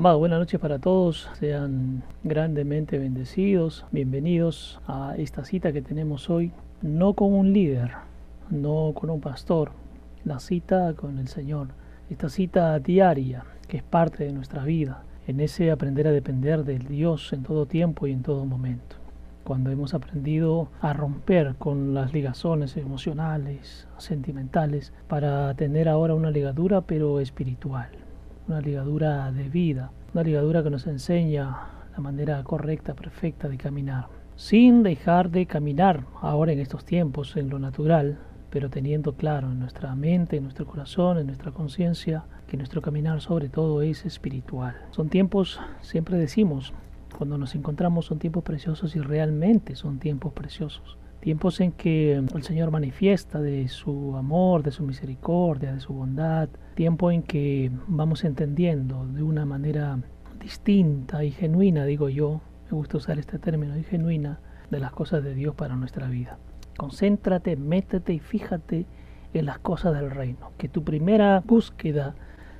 Amado, buenas noches para todos. Sean grandemente bendecidos. Bienvenidos a esta cita que tenemos hoy. No con un líder, no con un pastor. La cita con el Señor. Esta cita diaria que es parte de nuestra vida. En ese aprender a depender del Dios en todo tiempo y en todo momento. Cuando hemos aprendido a romper con las ligazones emocionales, sentimentales, para tener ahora una ligadura pero espiritual una ligadura de vida, una ligadura que nos enseña la manera correcta, perfecta de caminar, sin dejar de caminar ahora en estos tiempos en lo natural, pero teniendo claro en nuestra mente, en nuestro corazón, en nuestra conciencia, que nuestro caminar sobre todo es espiritual. Son tiempos, siempre decimos, cuando nos encontramos son tiempos preciosos y realmente son tiempos preciosos tiempos en que el Señor manifiesta de su amor, de su misericordia, de su bondad, tiempo en que vamos entendiendo de una manera distinta y genuina, digo yo, me gusta usar este término, y genuina, de las cosas de Dios para nuestra vida. Concéntrate, métete y fíjate en las cosas del reino. Que tu primera búsqueda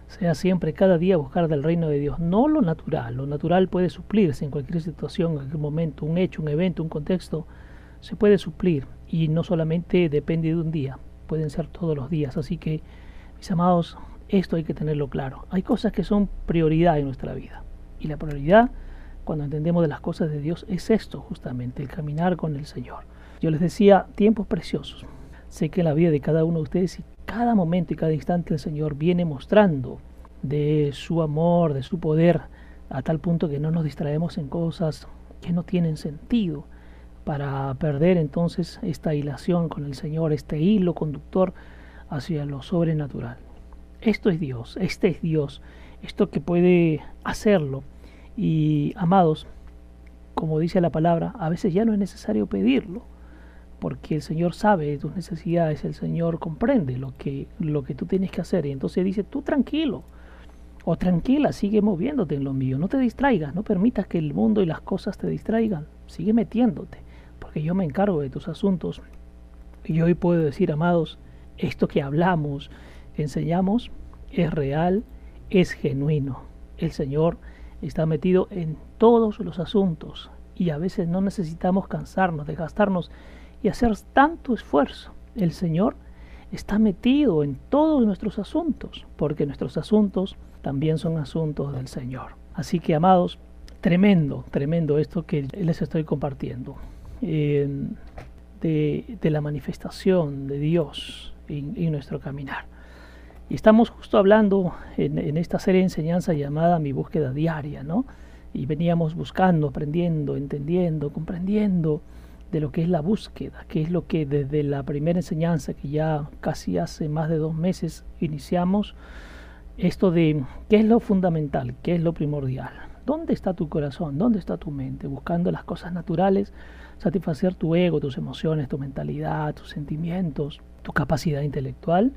sea siempre cada día buscar del reino de Dios, no lo natural. Lo natural puede suplirse en cualquier situación, en cualquier momento, un hecho, un evento, un contexto, se puede suplir y no solamente depende de un día, pueden ser todos los días. Así que, mis amados, esto hay que tenerlo claro. Hay cosas que son prioridad en nuestra vida y la prioridad cuando entendemos de las cosas de Dios es esto justamente, el caminar con el Señor. Yo les decía, tiempos preciosos. Sé que en la vida de cada uno de ustedes y cada momento y cada instante el Señor viene mostrando de su amor, de su poder, a tal punto que no nos distraemos en cosas que no tienen sentido para perder entonces esta hilación con el Señor, este hilo conductor hacia lo sobrenatural. Esto es Dios, este es Dios, esto que puede hacerlo. Y amados, como dice la palabra, a veces ya no es necesario pedirlo, porque el Señor sabe tus necesidades, el Señor comprende lo que, lo que tú tienes que hacer. Y entonces dice, tú tranquilo, o tranquila, sigue moviéndote en lo mío, no te distraigas, no permitas que el mundo y las cosas te distraigan, sigue metiéndote porque yo me encargo de tus asuntos. Y hoy puedo decir, amados, esto que hablamos, enseñamos, es real, es genuino. El Señor está metido en todos los asuntos y a veces no necesitamos cansarnos, desgastarnos y hacer tanto esfuerzo. El Señor está metido en todos nuestros asuntos, porque nuestros asuntos también son asuntos del Señor. Así que, amados, tremendo, tremendo esto que les estoy compartiendo de, la manifestación de Dios en, nuestro caminar. Y estamos justo hablando en, esta serie de enseñanza llamada Mi búsqueda diaria, ¿no? Y veníamos buscando, aprendiendo, entendiendo, comprendiendo de lo que es la búsqueda, que es lo que desde la primera enseñanza, que ya casi hace más de dos meses iniciamos, esto de qué es lo fundamental, qué es lo primordial, dónde está tu corazón, dónde está tu mente, buscando las cosas naturales satisfacer tu ego, tus emociones, tu mentalidad, tus sentimientos, tu capacidad intelectual,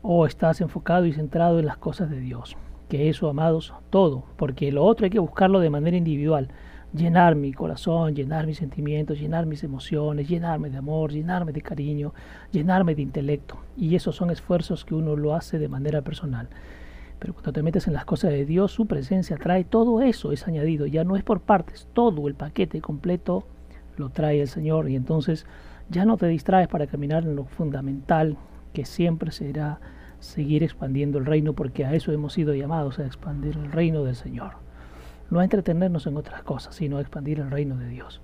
o estás enfocado y centrado en las cosas de Dios. Que eso, amados, todo, porque lo otro hay que buscarlo de manera individual. Llenar mi corazón, llenar mis sentimientos, llenar mis emociones, llenarme de amor, llenarme de cariño, llenarme de intelecto. Y esos son esfuerzos que uno lo hace de manera personal. Pero cuando te metes en las cosas de Dios, su presencia trae todo eso, es añadido, ya no es por partes, todo el paquete completo lo trae el Señor y entonces ya no te distraes para caminar en lo fundamental que siempre será seguir expandiendo el reino porque a eso hemos sido llamados a expandir el reino del Señor. No a entretenernos en otras cosas, sino a expandir el reino de Dios.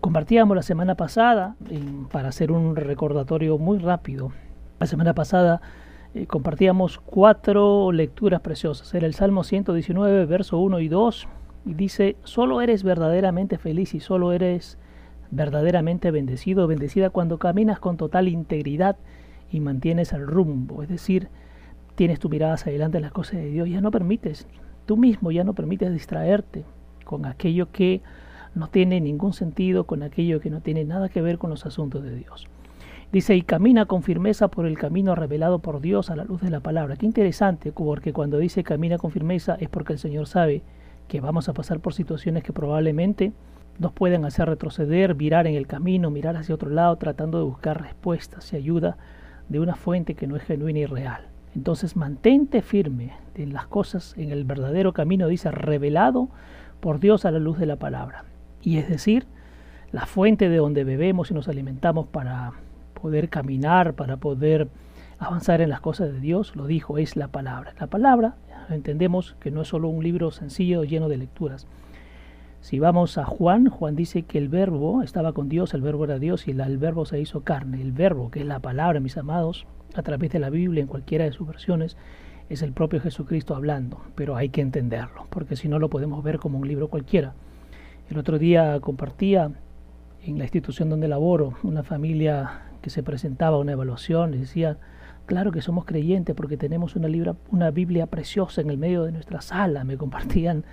Compartíamos la semana pasada, para hacer un recordatorio muy rápido, la semana pasada eh, compartíamos cuatro lecturas preciosas. Era el Salmo 119, verso 1 y 2, y dice, solo eres verdaderamente feliz y solo eres verdaderamente bendecido, bendecida cuando caminas con total integridad y mantienes el rumbo, es decir, tienes tu mirada hacia adelante en las cosas de Dios, ya no permites, tú mismo ya no permites distraerte con aquello que no tiene ningún sentido, con aquello que no tiene nada que ver con los asuntos de Dios. Dice, y camina con firmeza por el camino revelado por Dios a la luz de la palabra. Qué interesante, porque cuando dice camina con firmeza es porque el Señor sabe que vamos a pasar por situaciones que probablemente nos pueden hacer retroceder, virar en el camino, mirar hacia otro lado, tratando de buscar respuestas y ayuda de una fuente que no es genuina y real. Entonces mantente firme en las cosas, en el verdadero camino, dice, revelado por Dios a la luz de la palabra. Y es decir, la fuente de donde bebemos y nos alimentamos para poder caminar, para poder avanzar en las cosas de Dios, lo dijo, es la palabra. La palabra, entendemos que no es solo un libro sencillo lleno de lecturas. Si vamos a Juan, Juan dice que el verbo estaba con Dios, el verbo era Dios y el verbo se hizo carne. El verbo, que es la palabra, mis amados, a través de la Biblia, en cualquiera de sus versiones, es el propio Jesucristo hablando, pero hay que entenderlo, porque si no lo podemos ver como un libro cualquiera. El otro día compartía en la institución donde laboro una familia que se presentaba a una evaluación y decía, claro que somos creyentes porque tenemos una, libra, una Biblia preciosa en el medio de nuestra sala. Me compartían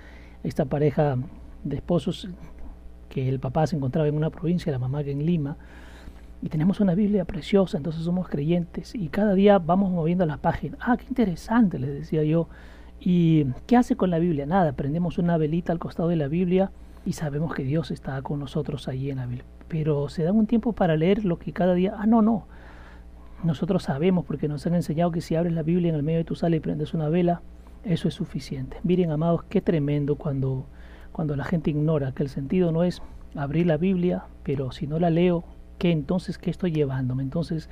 esta pareja de esposos que el papá se encontraba en una provincia, la mamá que en Lima, y tenemos una Biblia preciosa, entonces somos creyentes y cada día vamos moviendo las páginas. Ah, qué interesante, les decía yo. ¿Y qué hace con la Biblia? Nada, prendemos una velita al costado de la Biblia y sabemos que Dios está con nosotros allí en la Biblia. Pero se da un tiempo para leer lo que cada día... Ah, no, no. Nosotros sabemos porque nos han enseñado que si abres la Biblia en el medio de tu sala y prendes una vela, eso es suficiente. Miren, amados, qué tremendo cuando, cuando la gente ignora que el sentido no es abrir la Biblia, pero si no la leo, ¿qué entonces qué estoy llevándome? Entonces,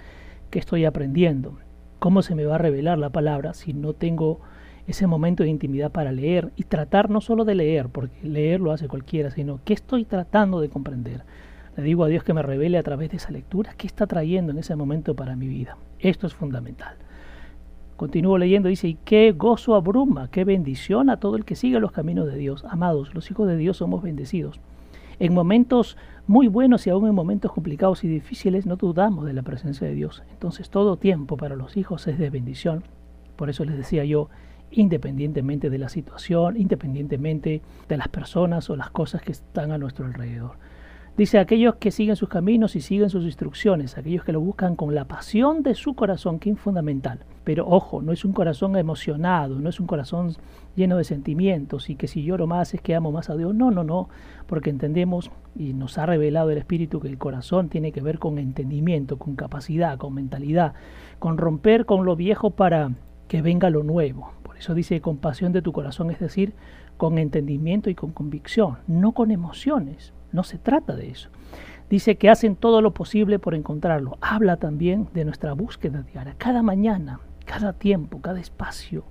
¿qué estoy aprendiendo? ¿Cómo se me va a revelar la palabra si no tengo ese momento de intimidad para leer y tratar no solo de leer, porque leer lo hace cualquiera, sino qué estoy tratando de comprender? Le digo a Dios que me revele a través de esa lectura qué está trayendo en ese momento para mi vida. Esto es fundamental. Continúo leyendo, dice, y qué gozo abruma, qué bendición a todo el que sigue los caminos de Dios. Amados, los hijos de Dios somos bendecidos. En momentos muy buenos y aún en momentos complicados y difíciles no dudamos de la presencia de Dios. Entonces todo tiempo para los hijos es de bendición. Por eso les decía yo, independientemente de la situación, independientemente de las personas o las cosas que están a nuestro alrededor. Dice aquellos que siguen sus caminos y siguen sus instrucciones, aquellos que lo buscan con la pasión de su corazón, que es fundamental. Pero ojo, no es un corazón emocionado, no es un corazón lleno de sentimientos y que si lloro más es que amo más a Dios. No, no, no, porque entendemos y nos ha revelado el Espíritu que el corazón tiene que ver con entendimiento, con capacidad, con mentalidad, con romper con lo viejo para que venga lo nuevo. Por eso dice con pasión de tu corazón, es decir, con entendimiento y con convicción, no con emociones. No se trata de eso. Dice que hacen todo lo posible por encontrarlo. Habla también de nuestra búsqueda diaria. Cada mañana, cada tiempo, cada espacio,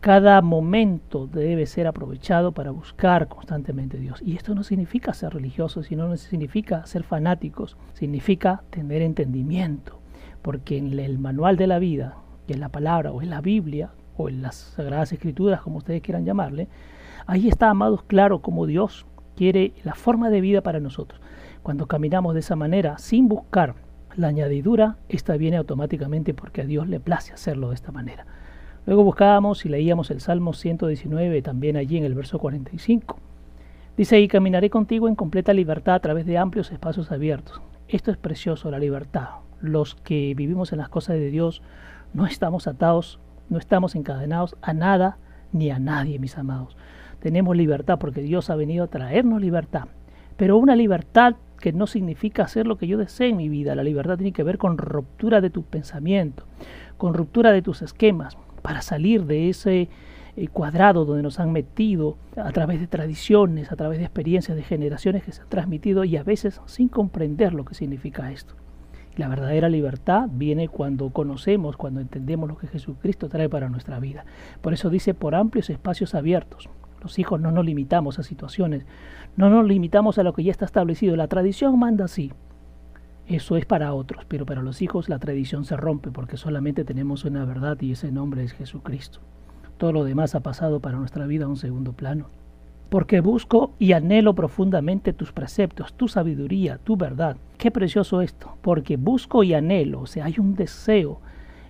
cada momento debe ser aprovechado para buscar constantemente a Dios. Y esto no significa ser religiosos, sino no significa ser fanáticos, significa tener entendimiento. Porque en el manual de la vida, que es la palabra o en la Biblia, o en las Sagradas Escrituras, como ustedes quieran llamarle, ahí está, amados, claro como Dios quiere la forma de vida para nosotros. Cuando caminamos de esa manera, sin buscar la añadidura, esta viene automáticamente porque a Dios le place hacerlo de esta manera. Luego buscábamos y leíamos el Salmo 119, también allí en el verso 45. Dice, y caminaré contigo en completa libertad a través de amplios espacios abiertos. Esto es precioso, la libertad. Los que vivimos en las cosas de Dios no estamos atados, no estamos encadenados a nada ni a nadie, mis amados tenemos libertad porque Dios ha venido a traernos libertad. Pero una libertad que no significa hacer lo que yo desee en mi vida. La libertad tiene que ver con ruptura de tu pensamiento, con ruptura de tus esquemas, para salir de ese eh, cuadrado donde nos han metido a través de tradiciones, a través de experiencias de generaciones que se han transmitido y a veces sin comprender lo que significa esto. La verdadera libertad viene cuando conocemos, cuando entendemos lo que Jesucristo trae para nuestra vida. Por eso dice por amplios espacios abiertos. Los hijos no nos limitamos a situaciones, no nos limitamos a lo que ya está establecido. La tradición manda así. Eso es para otros, pero para los hijos la tradición se rompe porque solamente tenemos una verdad y ese nombre es Jesucristo. Todo lo demás ha pasado para nuestra vida a un segundo plano. Porque busco y anhelo profundamente tus preceptos, tu sabiduría, tu verdad. Qué precioso esto, porque busco y anhelo, o sea, hay un deseo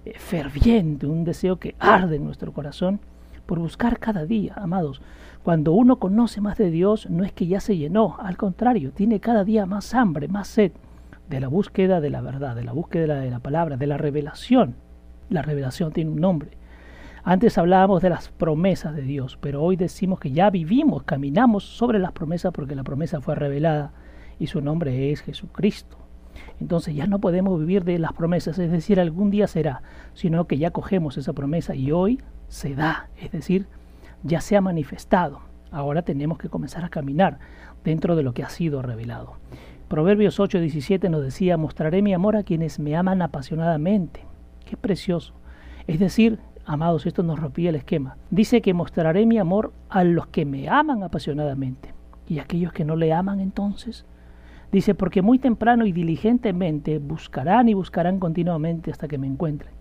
eh, ferviente, un deseo que arde en nuestro corazón por buscar cada día, amados. Cuando uno conoce más de Dios, no es que ya se llenó, al contrario, tiene cada día más hambre, más sed de la búsqueda de la verdad, de la búsqueda de la palabra, de la revelación. La revelación tiene un nombre. Antes hablábamos de las promesas de Dios, pero hoy decimos que ya vivimos, caminamos sobre las promesas porque la promesa fue revelada y su nombre es Jesucristo. Entonces ya no podemos vivir de las promesas, es decir, algún día será, sino que ya cogemos esa promesa y hoy se da, es decir, ya se ha manifestado. Ahora tenemos que comenzar a caminar dentro de lo que ha sido revelado. Proverbios 8:17 nos decía, mostraré mi amor a quienes me aman apasionadamente. Qué precioso. Es decir, amados, esto nos rompía el esquema. Dice que mostraré mi amor a los que me aman apasionadamente. ¿Y aquellos que no le aman entonces? Dice, porque muy temprano y diligentemente buscarán y buscarán continuamente hasta que me encuentren.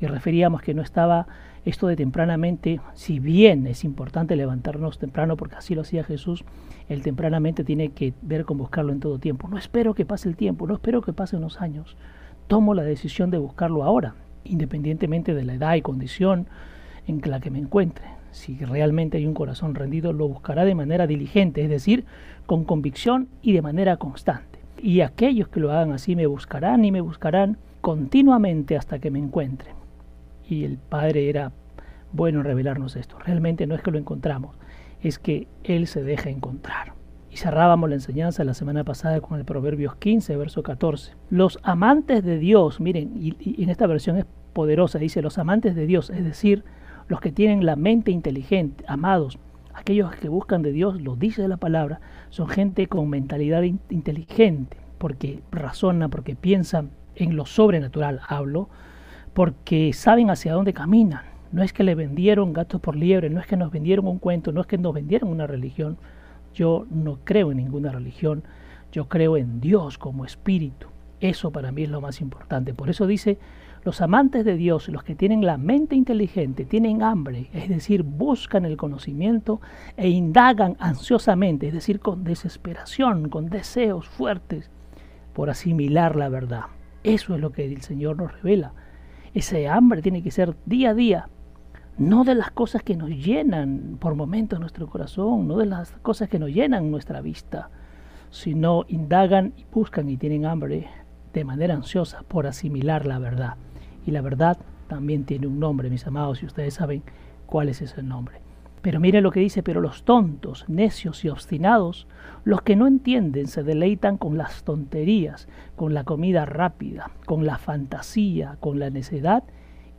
Y referíamos que no estaba esto de tempranamente, si bien es importante levantarnos temprano, porque así lo hacía Jesús, el tempranamente tiene que ver con buscarlo en todo tiempo. No espero que pase el tiempo, no espero que pasen unos años. Tomo la decisión de buscarlo ahora, independientemente de la edad y condición en la que me encuentre. Si realmente hay un corazón rendido, lo buscará de manera diligente, es decir, con convicción y de manera constante. Y aquellos que lo hagan así me buscarán y me buscarán continuamente hasta que me encuentren. Y el Padre era bueno en revelarnos esto. Realmente no es que lo encontramos, es que Él se deja encontrar. Y cerrábamos la enseñanza la semana pasada con el Proverbios 15, verso 14. Los amantes de Dios, miren, y, en esta versión es poderosa, dice los amantes de Dios, es decir, los que tienen la mente inteligente, amados, aquellos que buscan de Dios, lo dice la palabra, son gente con mentalidad inteligente, porque razona, porque piensan en lo sobrenatural, hablo, porque saben hacia dónde caminan. No es que le vendieron gatos por liebre, no es que nos vendieron un cuento, no es que nos vendieron una religión. Yo no creo en ninguna religión, yo creo en Dios como espíritu. Eso para mí es lo más importante. Por eso dice, los amantes de Dios, los que tienen la mente inteligente, tienen hambre, es decir, buscan el conocimiento e indagan ansiosamente, es decir, con desesperación, con deseos fuertes por asimilar la verdad. Eso es lo que el Señor nos revela. Ese hambre tiene que ser día a día, no de las cosas que nos llenan por momentos nuestro corazón, no de las cosas que nos llenan nuestra vista, sino indagan y buscan y tienen hambre de manera ansiosa por asimilar la verdad. Y la verdad también tiene un nombre, mis amados, y ustedes saben cuál es ese nombre. Pero miren lo que dice, pero los tontos, necios y obstinados, los que no entienden, se deleitan con las tonterías, con la comida rápida, con la fantasía, con la necedad,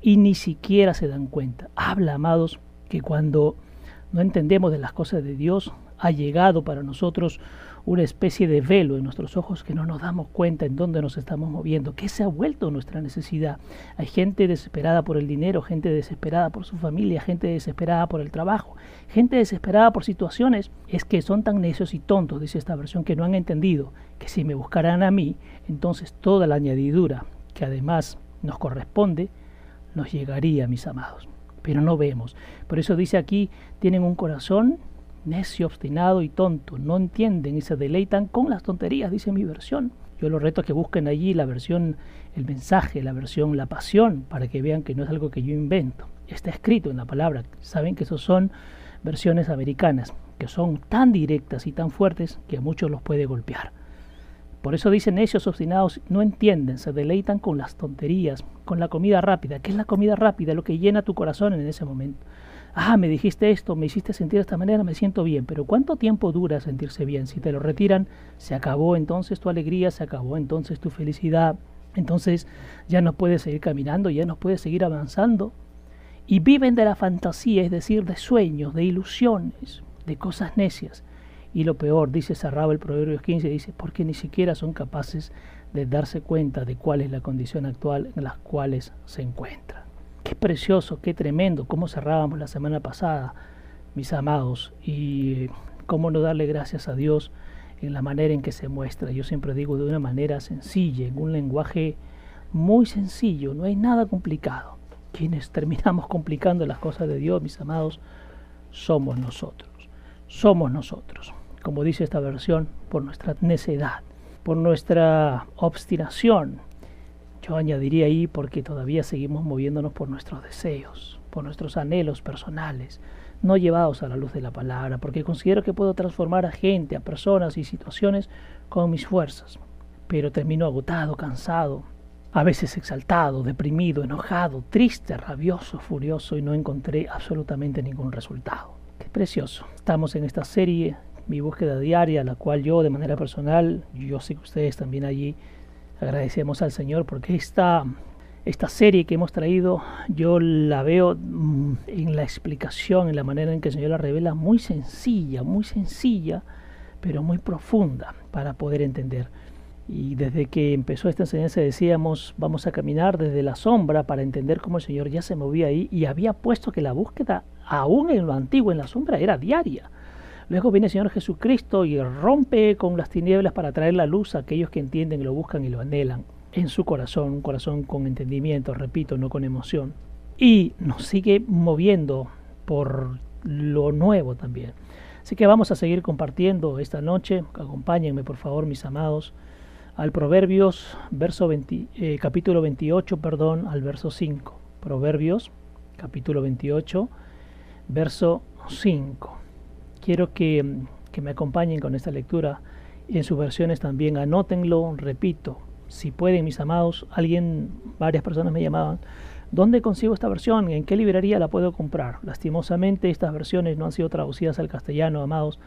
y ni siquiera se dan cuenta. Habla, amados, que cuando no entendemos de las cosas de Dios, ha llegado para nosotros una especie de velo en nuestros ojos que no nos damos cuenta en dónde nos estamos moviendo, que se ha vuelto nuestra necesidad. Hay gente desesperada por el dinero, gente desesperada por su familia, gente desesperada por el trabajo, gente desesperada por situaciones. Es que son tan necios y tontos, dice esta versión, que no han entendido que si me buscarán a mí, entonces toda la añadidura que además nos corresponde, nos llegaría, mis amados. Pero no vemos. Por eso dice aquí, tienen un corazón necio, obstinado y tonto, no entienden y se deleitan con las tonterías, dice mi versión. Yo los reto a que busquen allí la versión, el mensaje, la versión, la pasión, para que vean que no es algo que yo invento. Está escrito en la palabra. Saben que esos son versiones americanas, que son tan directas y tan fuertes que a muchos los puede golpear. Por eso dicen necios obstinados, no entienden, se deleitan con las tonterías, con la comida rápida. ¿Qué es la comida rápida? Lo que llena tu corazón en ese momento ah, me dijiste esto, me hiciste sentir de esta manera, me siento bien, pero ¿cuánto tiempo dura sentirse bien? Si te lo retiran, se acabó entonces tu alegría, se acabó entonces tu felicidad, entonces ya no puedes seguir caminando, ya no puedes seguir avanzando. Y viven de la fantasía, es decir, de sueños, de ilusiones, de cosas necias. Y lo peor, dice cerraba el Proverbios 15, dice, porque ni siquiera son capaces de darse cuenta de cuál es la condición actual en la cuales se encuentran. Qué precioso, qué tremendo, cómo cerrábamos la semana pasada, mis amados, y cómo no darle gracias a Dios en la manera en que se muestra. Yo siempre digo de una manera sencilla, en un lenguaje muy sencillo, no hay nada complicado. Quienes terminamos complicando las cosas de Dios, mis amados, somos nosotros. Somos nosotros. Como dice esta versión, por nuestra necedad, por nuestra obstinación, yo añadiría ahí porque todavía seguimos moviéndonos por nuestros deseos, por nuestros anhelos personales, no llevados a la luz de la palabra, porque considero que puedo transformar a gente, a personas y situaciones con mis fuerzas, pero termino agotado, cansado, a veces exaltado, deprimido, enojado, triste, rabioso, furioso y no encontré absolutamente ningún resultado. Qué precioso. Estamos en esta serie, mi búsqueda diaria, la cual yo de manera personal, yo sé que ustedes también allí Agradecemos al Señor porque esta, esta serie que hemos traído yo la veo mm, en la explicación, en la manera en que el Señor la revela, muy sencilla, muy sencilla, pero muy profunda para poder entender. Y desde que empezó esta enseñanza decíamos, vamos a caminar desde la sombra para entender cómo el Señor ya se movía ahí y había puesto que la búsqueda, aún en lo antiguo, en la sombra, era diaria. Luego viene el Señor Jesucristo y rompe con las tinieblas para traer la luz a aquellos que entienden, lo buscan y lo anhelan en su corazón, un corazón con entendimiento, repito, no con emoción. Y nos sigue moviendo por lo nuevo también. Así que vamos a seguir compartiendo esta noche. Acompáñenme, por favor, mis amados, al Proverbios, verso eh, capítulo 28, perdón, al verso 5. Proverbios, capítulo 28, verso 5 quiero que, me acompañen con esta lectura en sus versiones también. Anótenlo, repito, si pueden, mis amados. Alguien, varias personas me llamaban. ¿Dónde consigo esta versión? ¿En qué librería la puedo comprar? Lastimosamente estas versiones no han sido traducidas al castellano, amados.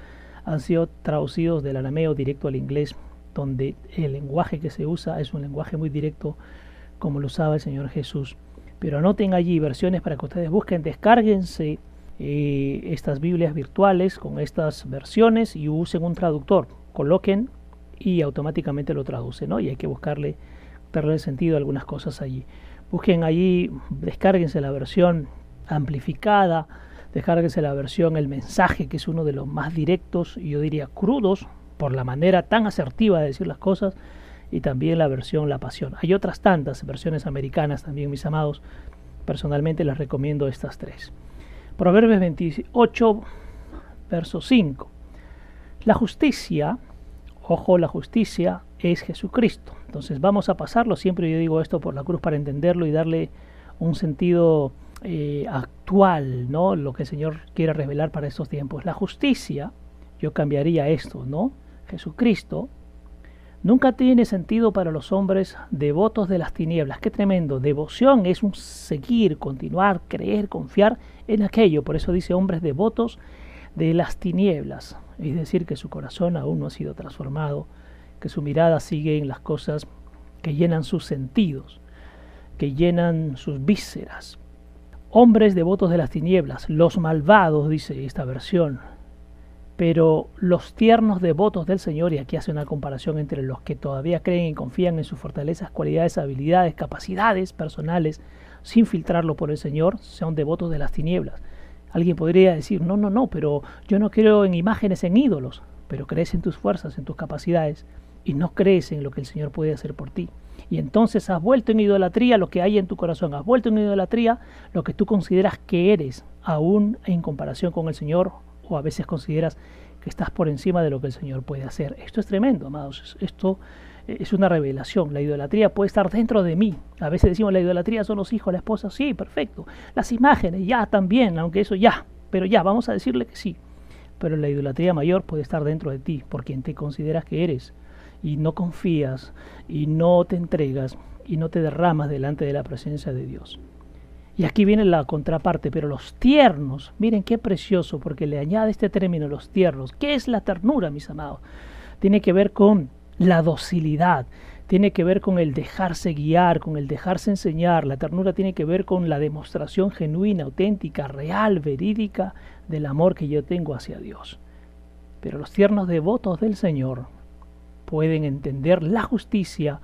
Han sido traducidos del arameo directo al inglés, donde el lenguaje que se usa es un lenguaje muy directo como lo usaba el Señor Jesús. Pero anoten allí versiones para que ustedes busquen, descárguense eh, estas Biblias virtuales con estas versiones y usen un traductor, coloquen y automáticamente lo traduce, ¿no? Y hay que buscarle, darle sentido a algunas cosas allí. Busquen allí, descárguense la versión amplificada, descárguense la versión El mensaje, que es uno de los más directos y yo diría crudos, por la manera tan asertiva de decir las cosas, y también la versión La Pasión. Hay otras tantas versiones americanas también, mis amados. Personalmente les recomiendo estas tres. Proverbios 28, verso 5. La justicia, ojo, la justicia es Jesucristo. Entonces vamos a pasarlo, siempre yo digo esto por la cruz para entenderlo y darle un sentido eh, actual, ¿no? Lo que el Señor quiere revelar para estos tiempos. La justicia, yo cambiaría esto, ¿no? Jesucristo Nunca tiene sentido para los hombres devotos de las tinieblas. Qué tremendo. Devoción es un seguir, continuar, creer, confiar en aquello. Por eso dice hombres devotos de las tinieblas. Es decir, que su corazón aún no ha sido transformado, que su mirada sigue en las cosas que llenan sus sentidos, que llenan sus vísceras. Hombres devotos de las tinieblas, los malvados, dice esta versión, pero los tiernos devotos del Señor, y aquí hace una comparación entre los que todavía creen y confían en sus fortalezas, cualidades, habilidades, capacidades personales, sin filtrarlo por el Señor, son devotos de las tinieblas. Alguien podría decir, no, no, no, pero yo no creo en imágenes, en ídolos, pero crees en tus fuerzas, en tus capacidades, y no crees en lo que el Señor puede hacer por ti. Y entonces has vuelto en idolatría lo que hay en tu corazón, has vuelto en idolatría lo que tú consideras que eres, aún en comparación con el Señor o a veces consideras que estás por encima de lo que el Señor puede hacer. Esto es tremendo, amados. Esto es una revelación. La idolatría puede estar dentro de mí. A veces decimos la idolatría son los hijos, la esposa. Sí, perfecto. Las imágenes, ya también, aunque eso ya. Pero ya, vamos a decirle que sí. Pero la idolatría mayor puede estar dentro de ti, por quien te consideras que eres. Y no confías, y no te entregas, y no te derramas delante de la presencia de Dios. Y aquí viene la contraparte, pero los tiernos, miren qué precioso, porque le añade este término, los tiernos. ¿Qué es la ternura, mis amados? Tiene que ver con la docilidad, tiene que ver con el dejarse guiar, con el dejarse enseñar. La ternura tiene que ver con la demostración genuina, auténtica, real, verídica del amor que yo tengo hacia Dios. Pero los tiernos devotos del Señor pueden entender la justicia,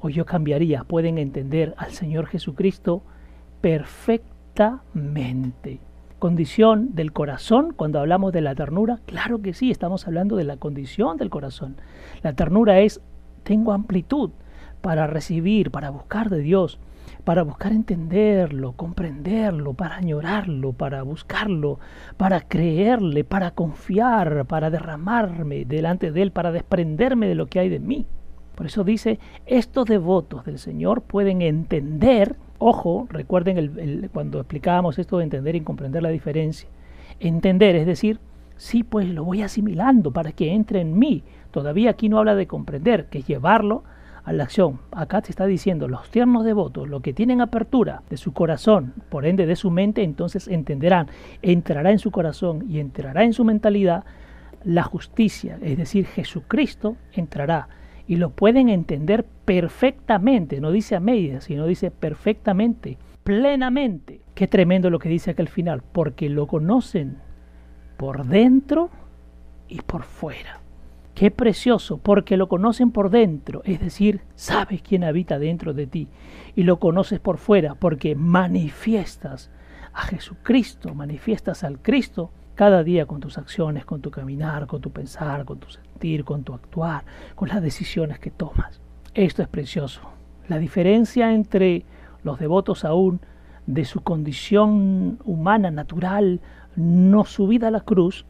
o yo cambiaría, pueden entender al Señor Jesucristo perfectamente. Condición del corazón, cuando hablamos de la ternura, claro que sí, estamos hablando de la condición del corazón. La ternura es, tengo amplitud para recibir, para buscar de Dios, para buscar entenderlo, comprenderlo, para añorarlo, para buscarlo, para creerle, para confiar, para derramarme delante de Él, para desprenderme de lo que hay de mí. Por eso dice, estos devotos del Señor pueden entender Ojo, recuerden cuando explicábamos esto de entender y comprender la diferencia. Entender, es decir, sí, pues lo voy asimilando para que entre en mí. Todavía aquí no habla de comprender, que es llevarlo a la acción. Acá se está diciendo, los tiernos devotos, lo que tienen apertura de su corazón, por ende de su mente, entonces entenderán, entrará en su corazón y entrará en su mentalidad la justicia, es decir, Jesucristo entrará y lo pueden entender perfectamente, no dice a medias, sino dice perfectamente, plenamente. Qué tremendo lo que dice aquí al final, porque lo conocen por dentro y por fuera. Qué precioso, porque lo conocen por dentro, es decir, sabes quién habita dentro de ti, y lo conoces por fuera, porque manifiestas a Jesucristo, manifiestas al Cristo cada día con tus acciones, con tu caminar, con tu pensar, con tu con tu actuar, con las decisiones que tomas. Esto es precioso. La diferencia entre los devotos aún de su condición humana, natural, no subida a la cruz,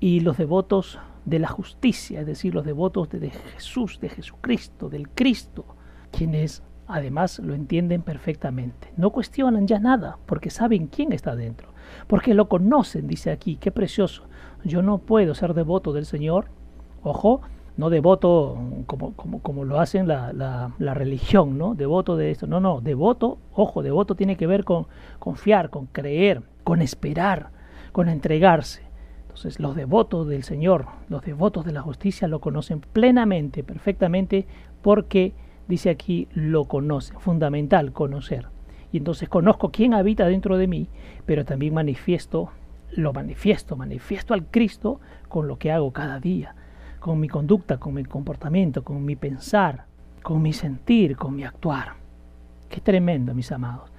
y los devotos de la justicia, es decir, los devotos de Jesús, de Jesucristo, del Cristo, quienes además lo entienden perfectamente. No cuestionan ya nada, porque saben quién está dentro porque lo conocen, dice aquí, qué precioso. Yo no puedo ser devoto del Señor, ojo, no devoto como, como, como lo hacen la, la, religión, ¿no? Devoto de esto. No, no, devoto, ojo, devoto tiene que ver con confiar, con creer, con esperar, con entregarse. Entonces los devotos del Señor, los devotos de la justicia lo conocen plenamente, perfectamente, porque dice aquí lo conocen, fundamental conocer y entonces conozco quién habita dentro de mí, pero también manifiesto, lo manifiesto, manifiesto al Cristo con lo que hago cada día, con mi conducta, con mi comportamiento, con mi pensar, con mi sentir, con mi actuar. Qué tremendo, mis amados.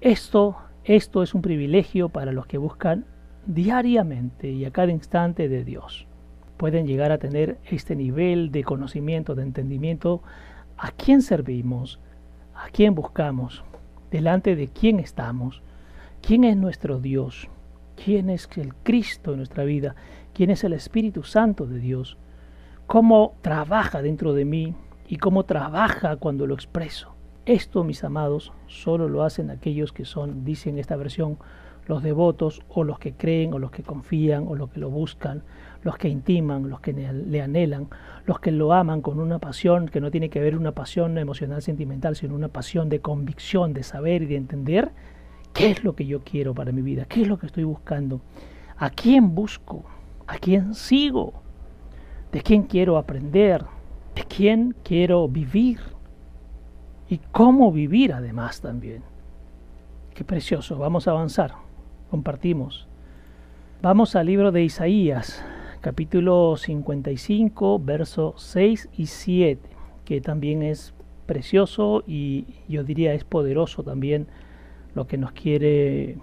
Esto, esto es un privilegio para los que buscan diariamente y a cada instante de Dios. Pueden llegar a tener este nivel de conocimiento, de entendimiento, a quién servimos, a quién buscamos, delante de quién estamos, quién es nuestro Dios, quién es el Cristo en nuestra vida, quién es el Espíritu Santo de Dios, cómo trabaja dentro de mí y cómo trabaja cuando lo expreso. Esto, mis amados, solo lo hacen aquellos que son, dicen esta versión, los devotos o los que creen o los que confían o los que lo buscan, los que intiman, los que le anhelan, los que lo aman con una pasión que no tiene que ver una pasión emocional sentimental, sino una pasión de convicción, de saber y de entender qué es lo que yo quiero para mi vida, qué es lo que estoy buscando, a quién busco, a quién sigo, de quién quiero aprender, de quién quiero vivir y cómo vivir además también. Qué precioso, vamos a avanzar. Compartimos. Vamos al libro de Isaías, capítulo 55, versos 6 y 7, que también es precioso y yo diría es poderoso también lo que nos quiere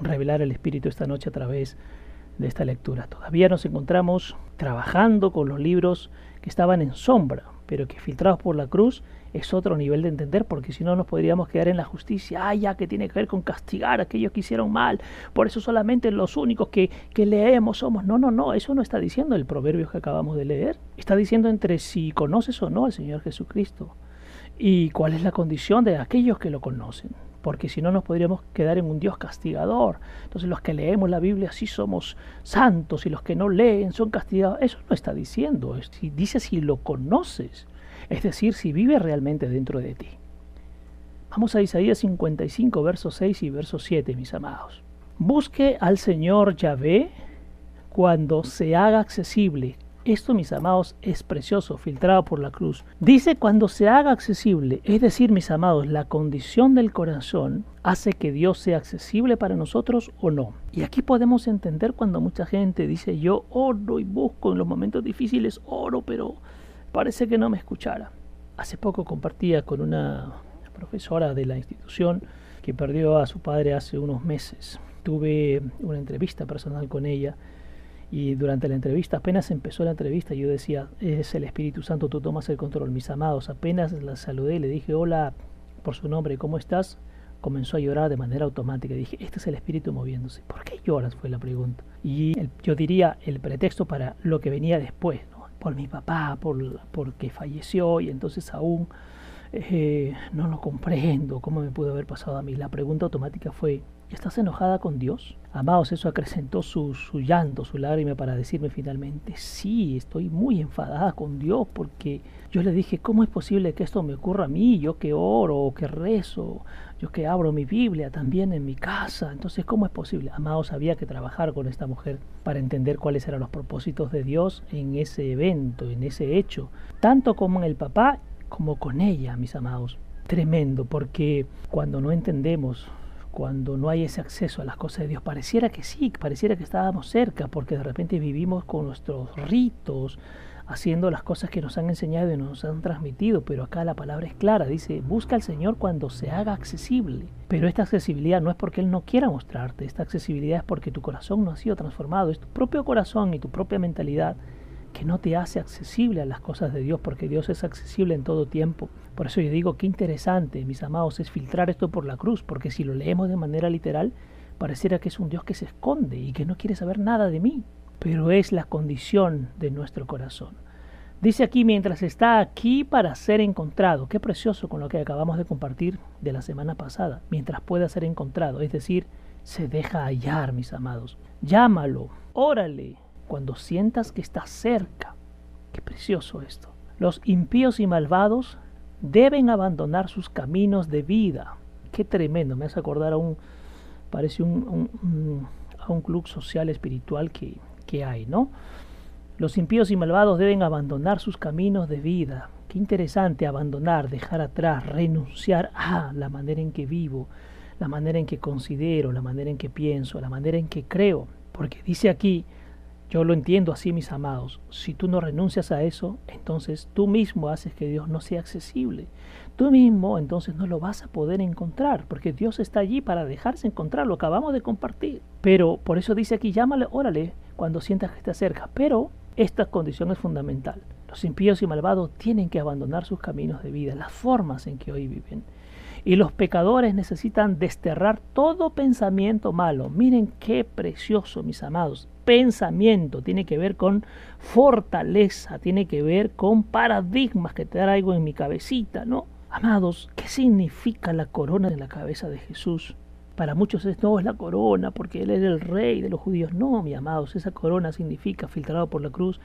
revelar el Espíritu esta noche a través de esta lectura. Todavía nos encontramos trabajando con los libros que estaban en sombra, pero que filtrados por la cruz es otro nivel de entender, porque si no nos podríamos quedar en la justicia, ah, ya que tiene que ver con castigar a aquellos que hicieron mal, por eso solamente los únicos que, que leemos somos. No, no, no, eso no está diciendo el proverbio que acabamos de leer, está diciendo entre si conoces o no al Señor Jesucristo y cuál es la condición de aquellos que lo conocen porque si no nos podríamos quedar en un Dios castigador. Entonces los que leemos la Biblia sí somos santos y los que no leen son castigados. Eso no está diciendo, dice si lo conoces es decir, si vive realmente dentro de ti. Vamos a Isaías 55, versos 6 y verso 7, mis amados. Busque al Señor Yahvé cuando se haga accesible. Esto, mis amados, es precioso, filtrado por la cruz. Dice cuando se haga accesible, es decir, mis amados, la condición del corazón hace que Dios sea accesible para nosotros o no. Y aquí podemos entender cuando mucha gente dice yo oro y busco en los momentos difíciles, oro, pero parece que no me escuchara. Hace poco compartía con una profesora de la institución que perdió a su padre hace unos meses. Tuve una entrevista personal con ella y durante la entrevista, apenas empezó la entrevista, yo decía, es el Espíritu Santo, tú tomas el control. Mis amados, apenas la saludé, le dije, hola por su nombre, ¿cómo estás? Comenzó a llorar de manera automática. Dije, este es el Espíritu moviéndose. ¿Por qué lloras? Fue la pregunta. Y yo diría el pretexto para lo que venía después por mi papá, por, porque falleció y entonces aún eh, no lo comprendo, ¿cómo me pudo haber pasado a mí? La pregunta automática fue, ¿estás enojada con Dios? Amados, eso acrecentó su, su llanto, su lágrima para decirme finalmente, sí, estoy muy enfadada con Dios porque yo le dije, ¿cómo es posible que esto me ocurra a mí? Yo que oro, que rezo, yo que abro mi Biblia también en mi casa. Entonces, ¿cómo es posible? Amados, había que trabajar con esta mujer para entender cuáles eran los propósitos de Dios en ese evento, en ese hecho, tanto como en el papá como con ella, mis amados. Tremendo, porque cuando no entendemos cuando no hay ese acceso a las cosas de Dios. Pareciera que sí, pareciera que estábamos cerca, porque de repente vivimos con nuestros ritos, haciendo las cosas que nos han enseñado y nos han transmitido, pero acá la palabra es clara, dice, busca al Señor cuando se haga accesible. Pero esta accesibilidad no es porque Él no quiera mostrarte, esta accesibilidad es porque tu corazón no ha sido transformado, es tu propio corazón y tu propia mentalidad que no te hace accesible a las cosas de Dios, porque Dios es accesible en todo tiempo. Por eso yo digo, qué interesante, mis amados, es filtrar esto por la cruz, porque si lo leemos de manera literal, pareciera que es un Dios que se esconde y que no quiere saber nada de mí, pero es la condición de nuestro corazón. Dice aquí, mientras está aquí para ser encontrado, qué precioso con lo que acabamos de compartir de la semana pasada, mientras pueda ser encontrado, es decir, se deja hallar, mis amados. Llámalo, órale, cuando sientas que está cerca. Qué precioso esto. Los impíos y malvados deben abandonar sus caminos de vida. Qué tremendo. Me hace acordar a un, parece un, a un club social espiritual que, que hay, ¿no? Los impíos y malvados deben abandonar sus caminos de vida. Qué interesante abandonar, dejar atrás, renunciar a la manera en que vivo, la manera en que considero, la manera en que pienso, la manera en que creo. Porque dice aquí, yo lo entiendo así, mis amados. Si tú no renuncias a eso, entonces tú mismo haces que Dios no sea accesible. Tú mismo entonces no lo vas a poder encontrar, porque Dios está allí para dejarse encontrar, lo acabamos de compartir. Pero por eso dice aquí, llámale, órale, cuando sientas que está cerca. Pero esta condición es fundamental. Los impíos y malvados tienen que abandonar sus caminos de vida, las formas en que hoy viven. Y los pecadores necesitan desterrar todo pensamiento malo. Miren qué precioso, mis amados. Pensamiento tiene que ver con fortaleza, tiene que ver con paradigmas que traigo en mi cabecita, ¿no? Amados, ¿qué significa la corona de la cabeza de Jesús? Para muchos es, no, es la corona porque Él es el rey de los judíos. No, mi amados, esa corona significa, filtrado por la cruz,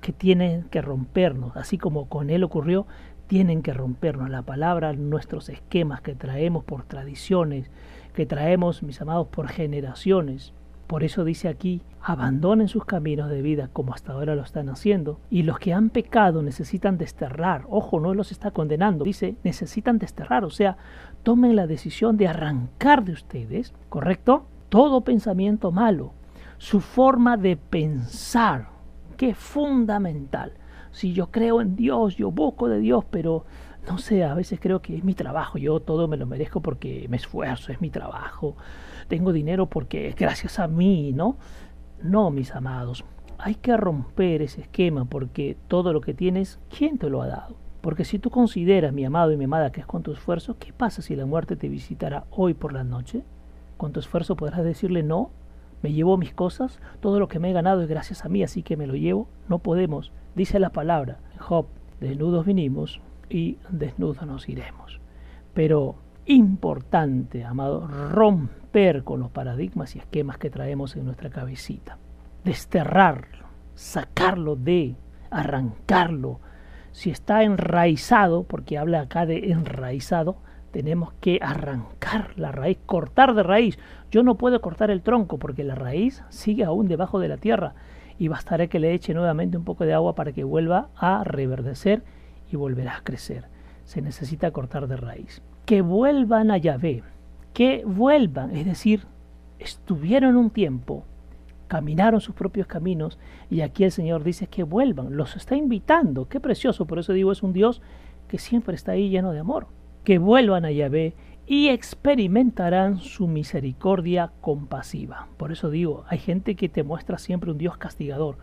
que tiene que rompernos, así como con Él ocurrió, tienen que rompernos la palabra, nuestros esquemas que traemos por tradiciones, que traemos, mis amados, por generaciones. Por eso dice aquí, abandonen sus caminos de vida como hasta ahora lo están haciendo. Y los que han pecado necesitan desterrar. Ojo, no los está condenando. Dice, necesitan desterrar. O sea, tomen la decisión de arrancar de ustedes, ¿correcto? Todo pensamiento malo. Su forma de pensar, que es fundamental si yo creo en Dios, yo busco de Dios, pero no sé, a veces creo que es mi trabajo, yo todo me lo merezco porque me esfuerzo, es mi trabajo, tengo dinero porque gracias a mí, ¿no? No, mis amados, hay que romper ese esquema porque todo lo que tienes, ¿quién te lo ha dado? Porque si tú consideras, mi amado y mi amada, que es con tu esfuerzo, ¿qué pasa si la muerte te visitará hoy por la noche? ¿Con tu esfuerzo podrás decirle no? ¿Me llevo mis cosas? Todo lo que me he ganado es gracias a mí, así que me lo llevo. No podemos. Dice la palabra, Job, desnudos vinimos y desnudos nos iremos. Pero importante, amado, romper con los paradigmas y esquemas que traemos en nuestra cabecita. Desterrarlo, sacarlo de, arrancarlo. Si está enraizado, porque habla acá de enraizado, tenemos que arrancar la raíz, cortar de raíz. Yo no puedo cortar el tronco porque la raíz sigue aún debajo de la tierra y bastará que le eche nuevamente un poco de agua para que vuelva a reverdecer y volverá a crecer. Se necesita cortar de raíz. Que vuelvan a Yahvé, que vuelvan, es decir, estuvieron un tiempo, caminaron sus propios caminos y aquí el Señor dice que vuelvan, los está invitando, qué precioso, por eso digo es un Dios que siempre está ahí lleno de amor, que vuelvan a Yahvé y experimentarán su misericordia compasiva. Por eso digo, hay gente que te muestra siempre un Dios castigador.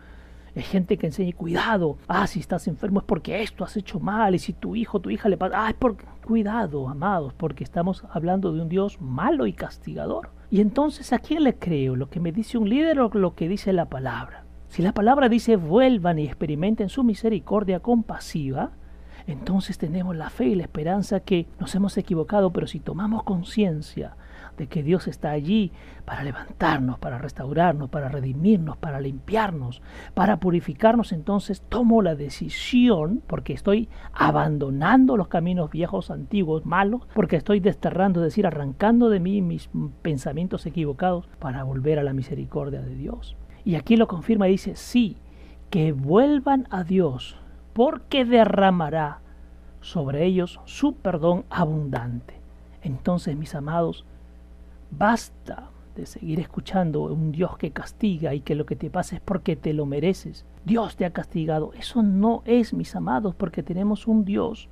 Hay gente que enseña, cuidado, ah, si estás enfermo es porque esto has hecho mal, y si tu hijo, tu hija le pasa, ah, es por cuidado, amados, porque estamos hablando de un Dios malo y castigador. Y entonces, ¿a quién le creo? ¿Lo que me dice un líder o lo que dice la palabra? Si la palabra dice vuelvan y experimenten su misericordia compasiva, entonces tenemos la fe y la esperanza que nos hemos equivocado, pero si tomamos conciencia de que Dios está allí para levantarnos, para restaurarnos, para redimirnos, para limpiarnos, para purificarnos, entonces tomo la decisión, porque estoy abandonando los caminos viejos, antiguos, malos, porque estoy desterrando, es decir, arrancando de mí mis pensamientos equivocados para volver a la misericordia de Dios. Y aquí lo confirma y dice, sí, que vuelvan a Dios, porque derramará sobre ellos su perdón abundante. Entonces, mis amados, Basta de seguir escuchando un Dios que castiga y que lo que te pasa es porque te lo mereces. Dios te ha castigado. Eso no es, mis amados, porque tenemos un Dios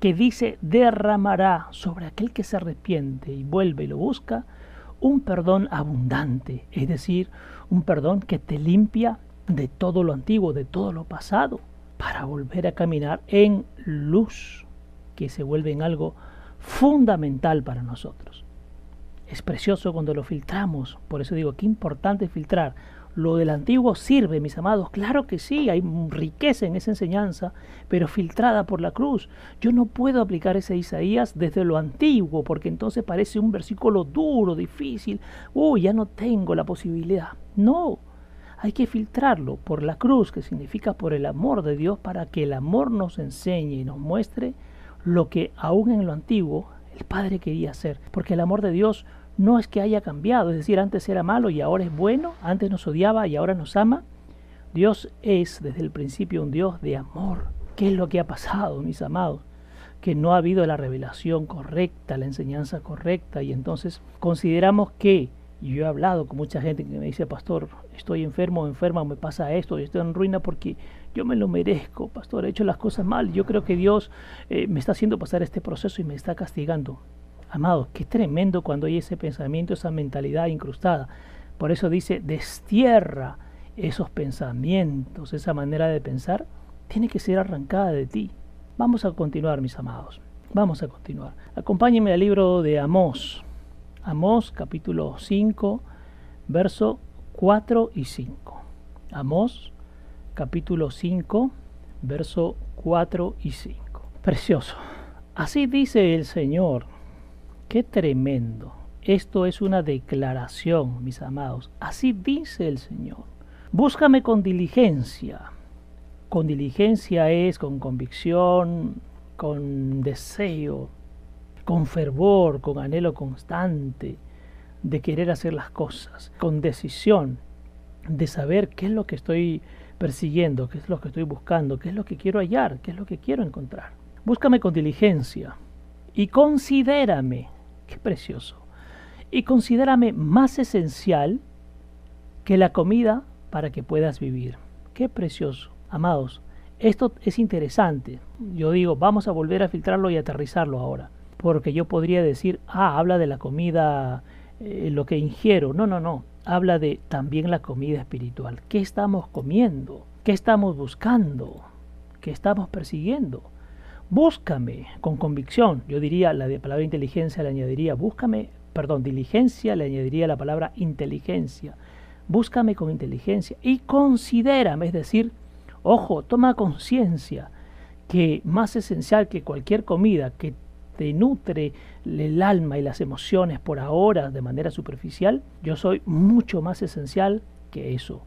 que dice derramará sobre aquel que se arrepiente y vuelve y lo busca un perdón abundante, es decir, un perdón que te limpia de todo lo antiguo, de todo lo pasado, para volver a caminar en luz, que se vuelve en algo fundamental para nosotros. Es precioso cuando lo filtramos. Por eso digo, qué importante filtrar. Lo del antiguo sirve, mis amados. Claro que sí, hay riqueza en esa enseñanza, pero filtrada por la cruz. Yo no puedo aplicar ese Isaías desde lo antiguo, porque entonces parece un versículo duro, difícil. Uy, ya no tengo la posibilidad. No, hay que filtrarlo por la cruz, que significa por el amor de Dios, para que el amor nos enseñe y nos muestre lo que aún en lo antiguo el Padre quería hacer, porque el amor de Dios no es que haya cambiado, es decir, antes era malo y ahora es bueno, antes nos odiaba y ahora nos ama. Dios es desde el principio un Dios de amor. ¿Qué es lo que ha pasado, mis amados? Que no ha habido la revelación correcta, la enseñanza correcta, y entonces consideramos que, y yo he hablado con mucha gente que me dice, pastor, estoy enfermo enferma, me pasa esto, y estoy en ruina porque yo me lo merezco, pastor, he hecho las cosas mal, yo creo que Dios eh, me está haciendo pasar este proceso y me está castigando. Amados, qué tremendo cuando hay ese pensamiento, esa mentalidad incrustada. Por eso dice, destierra esos pensamientos, esa manera de pensar, tiene que ser arrancada de ti. Vamos a continuar, mis amados. Vamos a continuar. Acompáñenme al libro de Amós. Amós capítulo 5, verso 4 y 5. Amós capítulo 5, verso 4 y 5. Precioso. Así dice el Señor. Qué tremendo. Esto es una declaración, mis amados. Así dice el Señor. Búscame con diligencia. Con diligencia es con convicción, con deseo, con fervor, con anhelo constante de querer hacer las cosas, con decisión de saber qué es lo que estoy persiguiendo, qué es lo que estoy buscando, qué es lo que quiero hallar, qué es lo que quiero encontrar. Búscame con diligencia y considérame, qué precioso, y considérame más esencial que la comida para que puedas vivir. Qué precioso. Amados, esto es interesante. Yo digo, vamos a volver a filtrarlo y aterrizarlo ahora. Porque yo podría decir, ah, habla de la comida, eh, lo que ingiero. No, no, no habla de también la comida espiritual. ¿Qué estamos comiendo? ¿Qué estamos buscando? ¿Qué estamos persiguiendo? Búscame con convicción. Yo diría la palabra inteligencia le añadiría búscame, perdón, diligencia le añadiría la palabra inteligencia. Búscame con inteligencia y considérame, es decir, ojo, toma conciencia que más esencial que cualquier comida que te nutre el alma y las emociones por ahora de manera superficial, yo soy mucho más esencial que eso.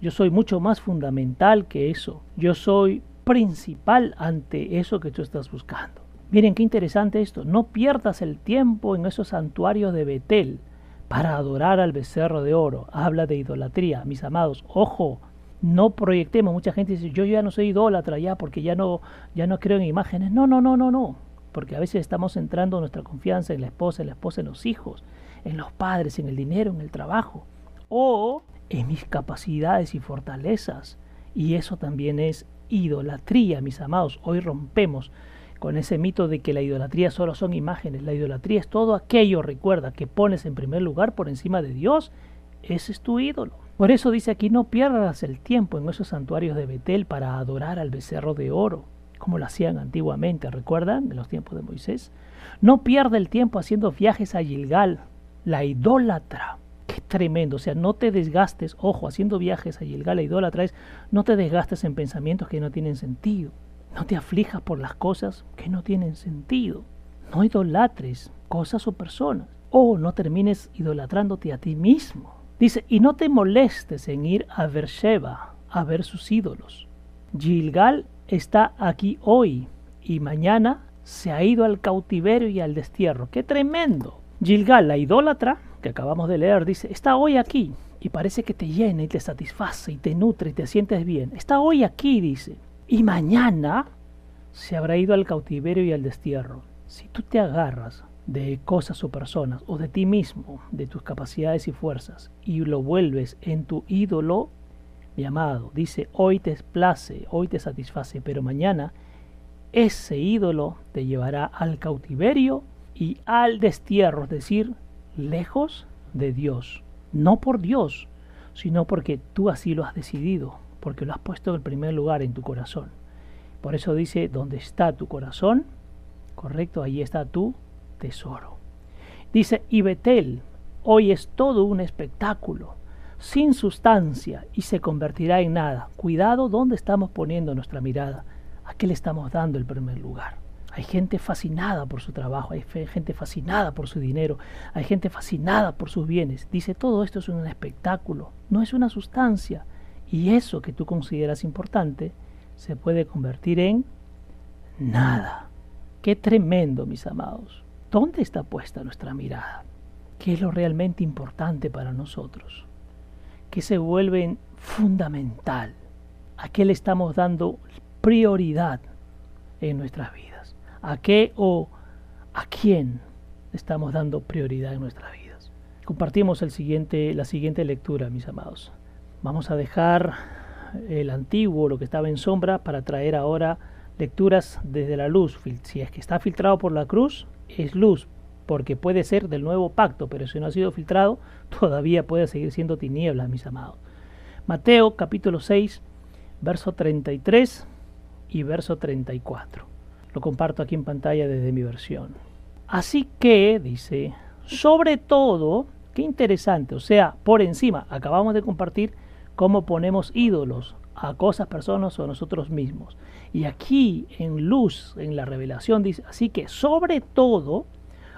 Yo soy mucho más fundamental que eso. Yo soy principal ante eso que tú estás buscando. Miren qué interesante esto. No pierdas el tiempo en esos santuarios de Betel para adorar al becerro de oro. Habla de idolatría, mis amados. Ojo, no proyectemos. Mucha gente dice, yo ya no soy idólatra ya porque ya no, ya no creo en imágenes. No, no, no, no, no porque a veces estamos centrando nuestra confianza en la esposa, en la esposa, en los hijos, en los padres, en el dinero, en el trabajo, o en mis capacidades y fortalezas. Y eso también es idolatría, mis amados. Hoy rompemos con ese mito de que la idolatría solo son imágenes. La idolatría es todo aquello, recuerda, que pones en primer lugar por encima de Dios. Ese es tu ídolo. Por eso dice aquí, no pierdas el tiempo en esos santuarios de Betel para adorar al becerro de oro como lo hacían antiguamente, ¿recuerdan? En los tiempos de Moisés. No pierde el tiempo haciendo viajes a Gilgal, la idólatra. Qué tremendo, o sea, no te desgastes, ojo, haciendo viajes a Gilgal, la idólatra es, no te desgastes en pensamientos que no tienen sentido. No te aflijas por las cosas que no tienen sentido. No idolatres cosas o personas. O no termines idolatrándote a ti mismo. Dice, y no te molestes en ir a Beersheba a ver sus ídolos. Gilgal está aquí hoy y mañana se ha ido al cautiverio y al destierro. ¡Qué tremendo! Gilgal, la idólatra, que acabamos de leer, dice, está hoy aquí y parece que te llena y te satisface y te nutre y te sientes bien. Está hoy aquí, dice, y mañana se habrá ido al cautiverio y al destierro. Si tú te agarras de cosas o personas o de ti mismo, de tus capacidades y fuerzas, y lo vuelves en tu ídolo, mi amado, dice, hoy te place, hoy te satisface, pero mañana ese ídolo te llevará al cautiverio y al destierro, es decir, lejos de Dios. No por Dios, sino porque tú así lo has decidido, porque lo has puesto en el primer lugar en tu corazón. Por eso dice, donde está tu corazón, correcto, ahí está tu tesoro. Dice, y Betel, hoy es todo un espectáculo, sin sustancia, y se convertirá en nada. Cuidado dónde estamos poniendo nuestra mirada, a qué le estamos dando el primer lugar. Hay gente fascinada por su trabajo, hay gente fascinada por su dinero, hay gente fascinada por sus bienes. Dice, todo esto es un espectáculo, no es una sustancia. Y eso que tú consideras importante se puede convertir en nada. Qué tremendo, mis amados. ¿Dónde está puesta nuestra mirada? ¿Qué es lo realmente importante para nosotros? ¿Qué se vuelve fundamental? ¿A qué le estamos dando prioridad en nuestras vidas? ¿A qué o a quién estamos dando prioridad en nuestras vidas? Compartimos el siguiente, la siguiente lectura, mis amados. Vamos a dejar el antiguo, lo que estaba en sombra, para traer ahora lecturas desde la luz. Si es que está filtrado por la cruz, es luz, porque puede ser del nuevo pacto, pero si no ha sido filtrado, todavía puede seguir siendo tinieblas, mis amados. Mateo capítulo 6, verso 33 y verso 34. Lo comparto aquí en pantalla desde mi versión. Así que, dice, sobre todo, qué interesante, o sea, por encima, acabamos de compartir cómo ponemos ídolos a cosas, personas o a nosotros mismos. Y aquí en luz, en la revelación, dice, así que sobre todo,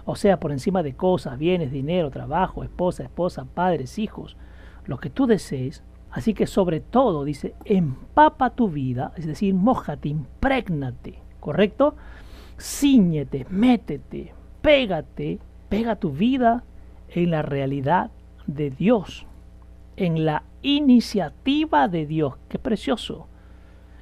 o sea, por encima de cosas, bienes, dinero, trabajo, esposa, esposa, padres, hijos, lo que tú desees, así que sobre todo, dice, empapa tu vida, es decir, mojate, imprégnate, ¿correcto? Cíñete, métete, pégate, pega tu vida en la realidad de Dios, en la iniciativa de Dios. Qué precioso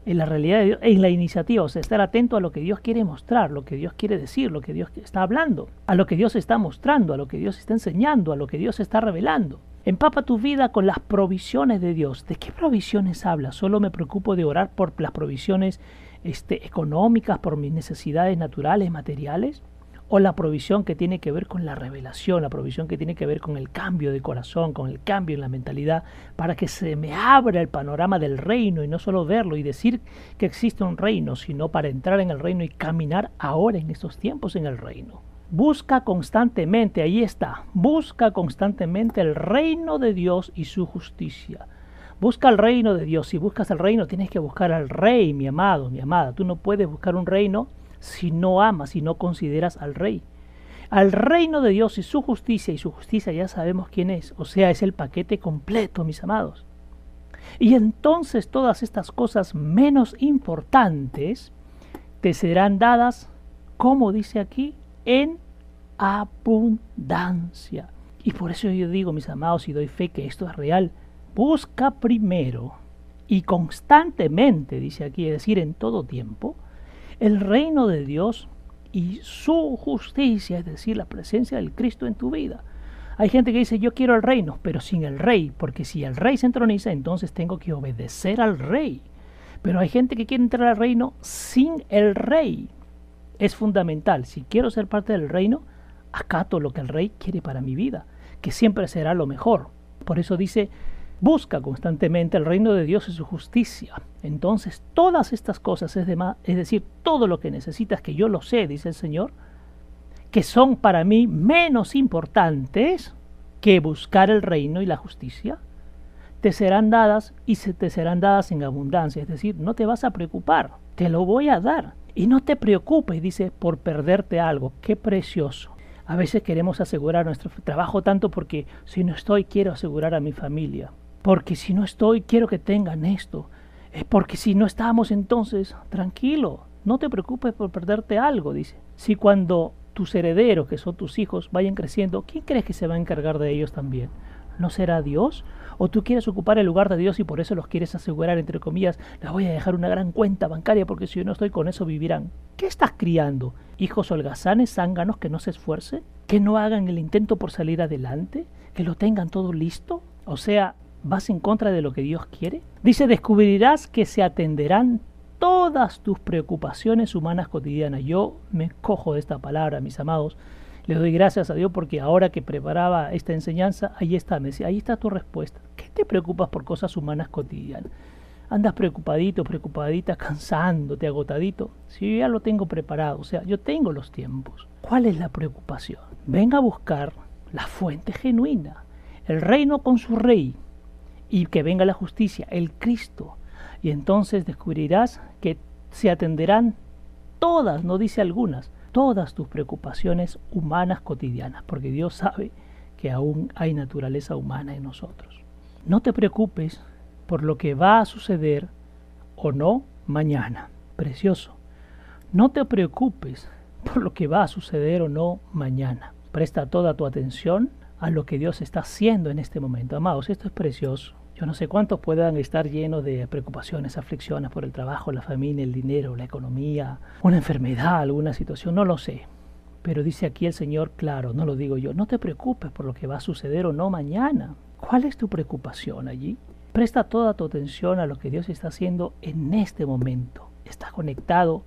en la realidad de Dios, en la iniciativa, o sea, estar atento a lo que Dios quiere mostrar, lo que Dios quiere decir, lo que Dios está hablando, a lo que Dios está mostrando, a lo que Dios está enseñando, a lo que Dios está revelando. Empapa tu vida con las provisiones de Dios. ¿De qué provisiones habla? Solo me preocupo de orar por las provisiones este, económicas, por mis necesidades naturales, materiales o la provisión que tiene que ver con la revelación, la provisión que tiene que ver con el cambio de corazón, con el cambio en la mentalidad, para que se me abra el panorama del reino y no solo verlo y decir que existe un reino, sino para entrar en el reino y caminar ahora en estos tiempos en el reino. Busca constantemente, ahí está, busca constantemente el reino de Dios y su justicia. Busca el reino de Dios. Si buscas el reino, tienes que buscar al rey, mi amado, mi amada. Tú no puedes buscar un reino si no amas, si no consideras al rey. Al reino de Dios y su justicia, y su justicia ya sabemos quién es, o sea, es el paquete completo, mis amados. Y entonces todas estas cosas menos importantes te serán dadas, como dice aquí, en abundancia. Y por eso yo digo, mis amados, y doy fe que esto es real, busca primero y constantemente, dice aquí, es decir, en todo tiempo, el reino de Dios y su justicia, es decir, la presencia del Cristo en tu vida. Hay gente que dice, yo quiero el reino, pero sin el rey, porque si el rey se entroniza, entonces tengo que obedecer al rey. Pero hay gente que quiere entrar al reino sin el rey. Es fundamental, si quiero ser parte del reino, acato lo que el rey quiere para mi vida, que siempre será lo mejor. Por eso dice, Busca constantemente el reino de Dios y su justicia. Entonces todas estas cosas, es, es decir, todo lo que necesitas, que yo lo sé, dice el Señor, que son para mí menos importantes que buscar el reino y la justicia, te serán dadas y se te serán dadas en abundancia. Es decir, no te vas a preocupar, te lo voy a dar. Y no te preocupes, dice, por perderte algo. Qué precioso. A veces queremos asegurar nuestro trabajo tanto porque si no estoy quiero asegurar a mi familia. Porque si no estoy quiero que tengan esto. Es porque si no estamos entonces, tranquilo, no te preocupes por perderte algo, dice. Si cuando tus herederos, que son tus hijos, vayan creciendo, ¿quién crees que se va a encargar de ellos también? ¿No será Dios? ¿O tú quieres ocupar el lugar de Dios y por eso los quieres asegurar, entre comillas, les voy a dejar una gran cuenta bancaria porque si yo no estoy con eso vivirán? ¿Qué estás criando? ¿Hijos holgazanes, zánganos que no se esfuercen? ¿Que no hagan el intento por salir adelante? ¿Que lo tengan todo listo? O sea, ¿vas en contra de lo que Dios quiere? Dice, descubrirás que se atenderán todas tus preocupaciones humanas cotidianas. Yo me cojo de esta palabra, mis amados, le doy gracias a Dios porque ahora que preparaba esta enseñanza, ahí está, me ahí está tu respuesta. ¿Qué te preocupas por cosas humanas cotidianas? Andas preocupadito, preocupadita, cansándote, agotadito. Si yo ya lo tengo preparado, o sea, yo tengo los tiempos. ¿Cuál es la preocupación? Venga a buscar la fuente genuina, el reino con su rey, y que venga la justicia, el Cristo. Y entonces descubrirás que se atenderán todas, no dice algunas, todas tus preocupaciones humanas cotidianas, porque Dios sabe que aún hay naturaleza humana en nosotros. No te preocupes por lo que va a suceder o no mañana. Precioso. No te preocupes por lo que va a suceder o no mañana. Presta toda tu atención a lo que Dios está haciendo en este momento. Amados, esto es precioso. Yo no sé cuántos puedan estar llenos de preocupaciones, aflicciones por el trabajo, la familia, el dinero, la economía, una enfermedad, alguna situación, no lo sé. Pero dice aquí el Señor, claro, no lo digo yo, no te preocupes por lo que va a suceder o no mañana. ¿Cuál es tu preocupación allí? Presta toda tu atención a lo que Dios está haciendo en este momento. Está conectado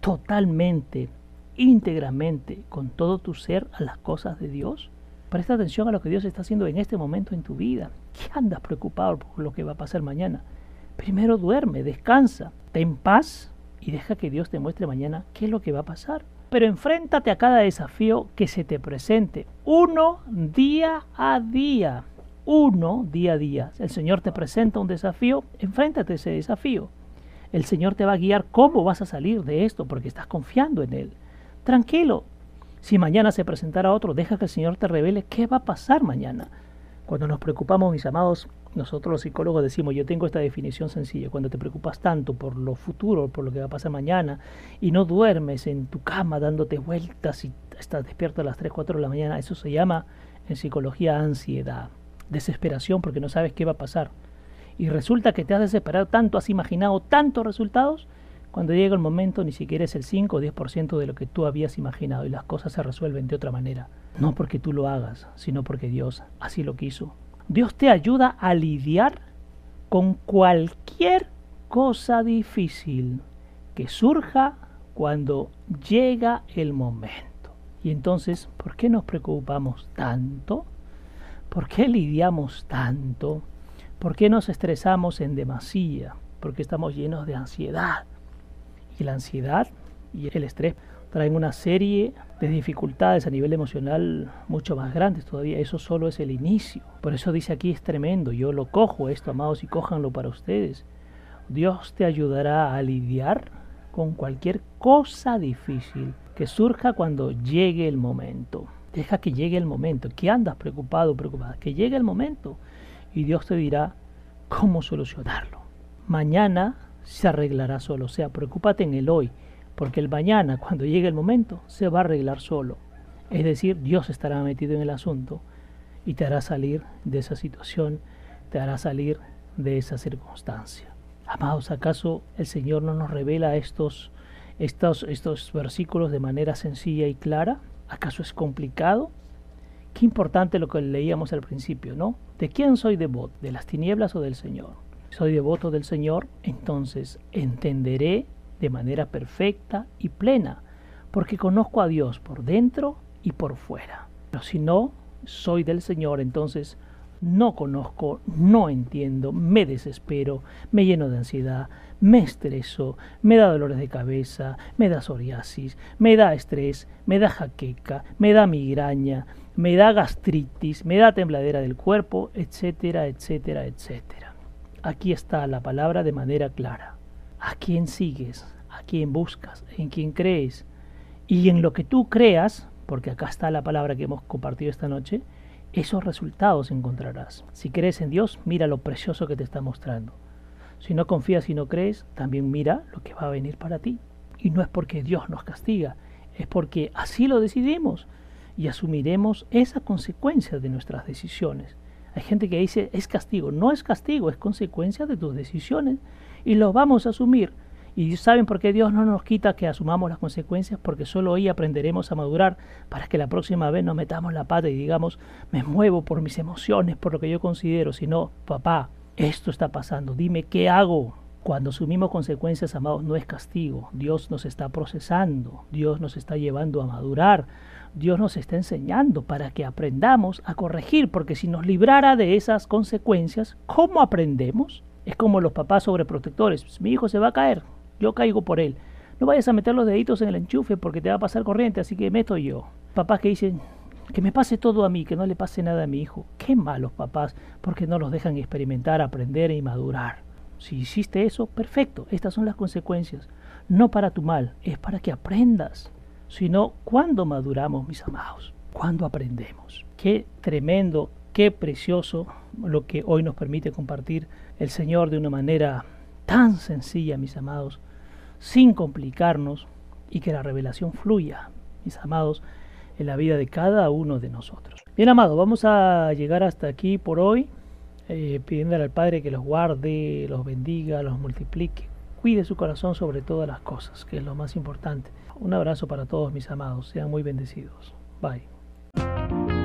totalmente, íntegramente, con todo tu ser a las cosas de Dios. Presta atención a lo que Dios está haciendo en este momento en tu vida. ¿Qué andas preocupado por lo que va a pasar mañana? Primero duerme, descansa, ten paz y deja que Dios te muestre mañana qué es lo que va a pasar. Pero enfréntate a cada desafío que se te presente, uno día a día, uno día a día. El Señor te presenta un desafío, enfréntate a ese desafío. El Señor te va a guiar cómo vas a salir de esto porque estás confiando en Él. Tranquilo, si mañana se presentara otro, deja que el Señor te revele qué va a pasar mañana. Cuando nos preocupamos, mis amados, nosotros los psicólogos decimos, yo tengo esta definición sencilla, cuando te preocupas tanto por lo futuro, por lo que va a pasar mañana, y no duermes en tu cama dándote vueltas y estás despierto a las 3, 4 de la mañana, eso se llama en psicología ansiedad, desesperación porque no sabes qué va a pasar. Y resulta que te has desesperado tanto, has imaginado tantos resultados, cuando llega el momento ni siquiera es el 5 o 10% de lo que tú habías imaginado y las cosas se resuelven de otra manera. No porque tú lo hagas, sino porque Dios así lo quiso. Dios te ayuda a lidiar con cualquier cosa difícil que surja cuando llega el momento. Y entonces, ¿por qué nos preocupamos tanto? ¿Por qué lidiamos tanto? ¿Por qué nos estresamos en demasía? Porque estamos llenos de ansiedad y la ansiedad y el estrés traen una serie de dificultades a nivel emocional mucho más grandes todavía. Eso solo es el inicio. Por eso dice aquí es tremendo. Yo lo cojo esto, amados, y cójanlo para ustedes. Dios te ayudará a lidiar con cualquier cosa difícil que surja cuando llegue el momento. Deja que llegue el momento. ¿Qué andas preocupado preocupada? Que llegue el momento y Dios te dirá cómo solucionarlo. Mañana se arreglará solo. O sea, preocúpate en el hoy, porque el mañana, cuando llegue el momento, se va a arreglar solo. Es decir, Dios estará metido en el asunto y te hará salir de esa situación, te hará salir de esa circunstancia. Amados, ¿acaso el Señor no nos revela estos, estos, estos versículos de manera sencilla y clara? ¿Acaso es complicado? Qué importante lo que leíamos al principio, ¿no? ¿De quién soy devoto? ¿De las tinieblas o del Señor? Soy devoto del Señor, entonces entenderé de manera perfecta y plena, porque conozco a Dios por dentro y por fuera. Pero si no soy del Señor, entonces no conozco, no entiendo, me desespero, me lleno de ansiedad, me estreso, me da dolores de cabeza, me da psoriasis, me da estrés, me da jaqueca, me da migraña, me da gastritis, me da tembladera del cuerpo, etcétera, etcétera, etcétera. Aquí está la palabra de manera clara. ¿A quién sigues? ¿A quién buscas? ¿En quién crees? Y en lo que tú creas, porque acá está la palabra que hemos compartido esta noche, esos resultados encontrarás. Si crees en Dios, mira lo precioso que te está mostrando. Si no confías y no crees, también mira lo que va a venir para ti. Y no es porque Dios nos castiga, es porque así lo decidimos y asumiremos esa consecuencia de nuestras decisiones. Hay gente que dice es castigo, no es castigo, es consecuencia de tus decisiones. Y lo vamos a asumir. Y saben por qué Dios no nos quita que asumamos las consecuencias, porque solo ahí aprenderemos a madurar para que la próxima vez no metamos la pata y digamos, me muevo por mis emociones, por lo que yo considero, sino, papá, esto está pasando, dime qué hago. Cuando asumimos consecuencias, amados, no es castigo. Dios nos está procesando, Dios nos está llevando a madurar, Dios nos está enseñando para que aprendamos a corregir, porque si nos librara de esas consecuencias, ¿cómo aprendemos? Es como los papás sobreprotectores. Mi hijo se va a caer, yo caigo por él. No vayas a meter los deditos en el enchufe porque te va a pasar corriente, así que meto yo. Papás que dicen, que me pase todo a mí, que no le pase nada a mi hijo. Qué malos papás, porque no los dejan experimentar, aprender y madurar. Si hiciste eso, perfecto, estas son las consecuencias. No para tu mal, es para que aprendas. Sino, ¿cuándo maduramos, mis amados? ¿Cuándo aprendemos? Qué tremendo, qué precioso lo que hoy nos permite compartir el Señor de una manera tan sencilla, mis amados, sin complicarnos y que la revelación fluya, mis amados, en la vida de cada uno de nosotros. Bien, amado, vamos a llegar hasta aquí por hoy, eh, pidiéndole al Padre que los guarde, los bendiga, los multiplique, cuide su corazón sobre todas las cosas, que es lo más importante. Un abrazo para todos mis amados, sean muy bendecidos. Bye.